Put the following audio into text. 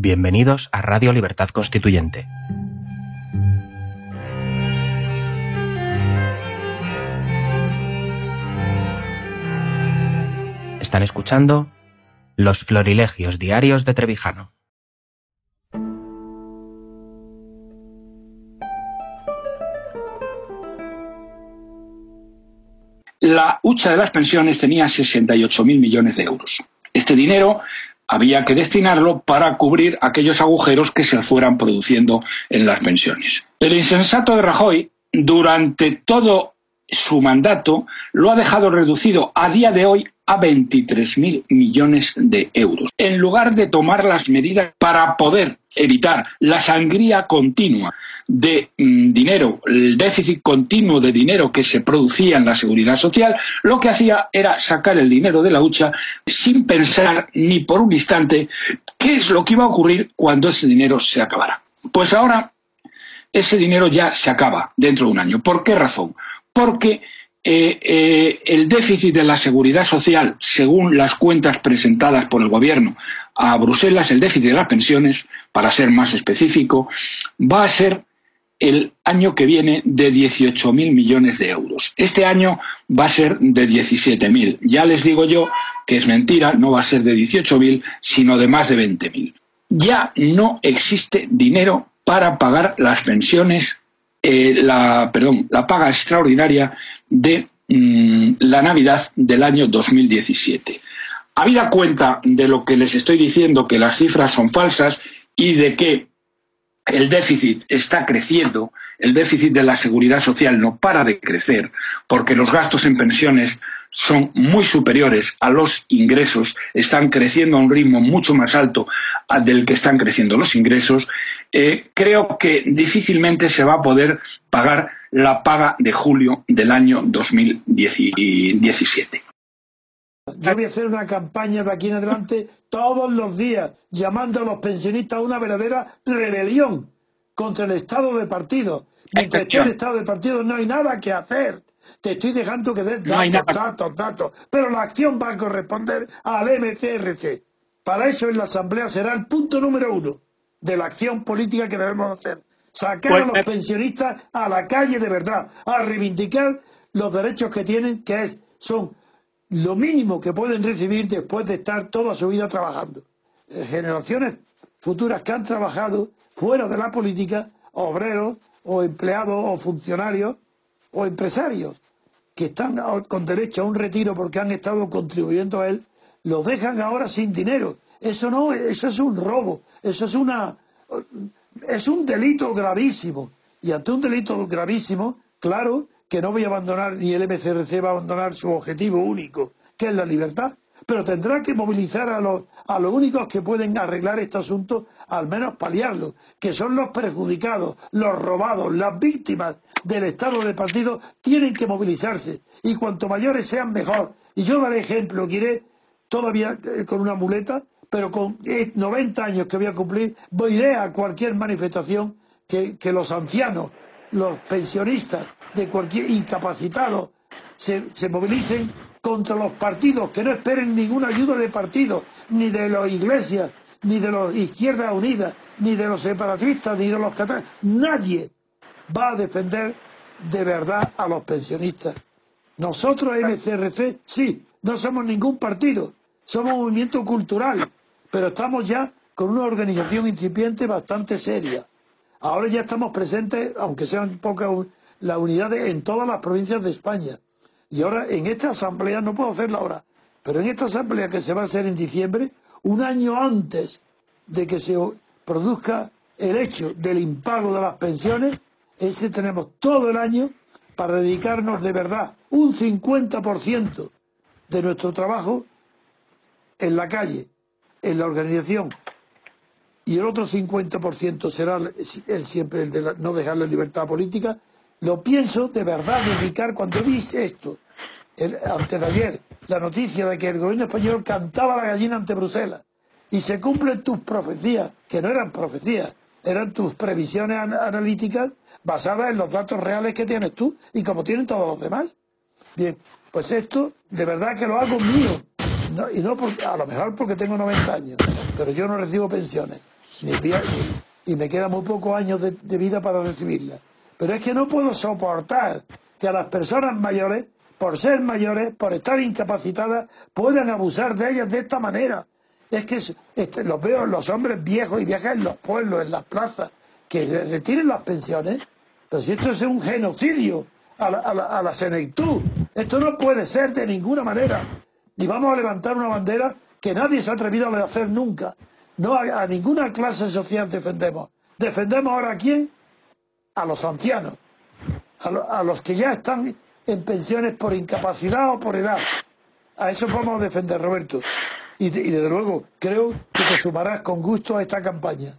Bienvenidos a Radio Libertad Constituyente. Están escuchando Los Florilegios Diarios de Trevijano. La hucha de las pensiones tenía 68.000 millones de euros. Este dinero había que destinarlo para cubrir aquellos agujeros que se fueran produciendo en las pensiones. El insensato de Rajoy, durante todo su mandato, lo ha dejado reducido a día de hoy a 23.000 millones de euros. En lugar de tomar las medidas para poder evitar la sangría continua de mm, dinero, el déficit continuo de dinero que se producía en la seguridad social, lo que hacía era sacar el dinero de la hucha sin pensar ni por un instante qué es lo que iba a ocurrir cuando ese dinero se acabara. Pues ahora ese dinero ya se acaba dentro de un año. ¿Por qué razón? Porque eh, eh, el déficit de la seguridad social, según las cuentas presentadas por el Gobierno a Bruselas, el déficit de las pensiones, para ser más específico, va a ser el año que viene de 18.000 millones de euros. Este año va a ser de 17.000. Ya les digo yo que es mentira, no va a ser de 18.000, sino de más de 20.000. Ya no existe dinero para pagar las pensiones, eh, la, perdón, la paga extraordinaria de mm, la Navidad del año 2017. Habida cuenta de lo que les estoy diciendo, que las cifras son falsas y de que el déficit está creciendo, el déficit de la seguridad social no para de crecer, porque los gastos en pensiones son muy superiores a los ingresos, están creciendo a un ritmo mucho más alto del que están creciendo los ingresos, eh, creo que difícilmente se va a poder pagar la paga de julio del año 2017. Yo voy a hacer una campaña de aquí en adelante todos los días, llamando a los pensionistas a una verdadera rebelión contra el estado de partido. Mientras esté el estado de partido no hay nada que hacer. Te estoy dejando que des datos, datos, datos. Pero la acción va a corresponder al MCRC. Para eso en la Asamblea será el punto número uno de la acción política que debemos hacer. Sacar a los pues, pensionistas a la calle de verdad, a reivindicar los derechos que tienen, que es, son lo mínimo que pueden recibir después de estar toda su vida trabajando. Eh, generaciones futuras que han trabajado fuera de la política, obreros o empleados o funcionarios o empresarios que están con derecho a un retiro porque han estado contribuyendo a él, los dejan ahora sin dinero. Eso no, eso es un robo, eso es una es un delito gravísimo. Y ante un delito gravísimo, claro que no voy a abandonar, ni el MCRC va a abandonar su objetivo único, que es la libertad, pero tendrá que movilizar a los, a los únicos que pueden arreglar este asunto, al menos paliarlo, que son los perjudicados, los robados, las víctimas del estado de partido, tienen que movilizarse. Y cuanto mayores sean, mejor. Y yo daré ejemplo, que iré todavía eh, con una muleta, pero con 90 años que voy a cumplir, voy iré a cualquier manifestación que, que los ancianos, los pensionistas, de cualquier incapacitado se, se movilicen contra los partidos, que no esperen ninguna ayuda de partidos, ni de las iglesias, ni de los Izquierdas Unidas, ni de los separatistas, ni de los catalanes. Nadie va a defender de verdad a los pensionistas. Nosotros, MCRC, sí, no somos ningún partido, somos un movimiento cultural, pero estamos ya con una organización incipiente bastante seria. Ahora ya estamos presentes, aunque sean pocas la unidad en todas las provincias de España. Y ahora en esta asamblea, no puedo hacerla ahora, pero en esta asamblea que se va a hacer en diciembre, un año antes de que se produzca el hecho del impago de las pensiones, ese tenemos todo el año para dedicarnos de verdad un 50% de nuestro trabajo en la calle, en la organización, y el otro 50% será el, siempre el de no dejar la libertad política lo pienso de verdad dedicar cuando viste esto, antes de ayer, la noticia de que el gobierno español cantaba la gallina ante Bruselas y se cumplen tus profecías, que no eran profecías, eran tus previsiones analíticas basadas en los datos reales que tienes tú y como tienen todos los demás. Bien, pues esto de verdad que lo hago mío, y no a lo mejor porque tengo 90 años, pero yo no recibo pensiones. y me quedan muy pocos años de, de vida para recibirla. Pero es que no puedo soportar que a las personas mayores, por ser mayores, por estar incapacitadas, puedan abusar de ellas de esta manera. Es que los veo los hombres viejos y viejas en los pueblos, en las plazas, que retiren las pensiones. Pero si esto es un genocidio a la, a la, senectud, esto no puede ser de ninguna manera. Y vamos a levantar una bandera que nadie se ha atrevido a hacer nunca. No a, a ninguna clase social defendemos. ¿Defendemos ahora a quién? A los ancianos a, los que ya están en pensiones por incapacidad o por edad. A eso vamos a defender, Roberto. Y, desde luego creo que te sumarás con gusto a esta campaña.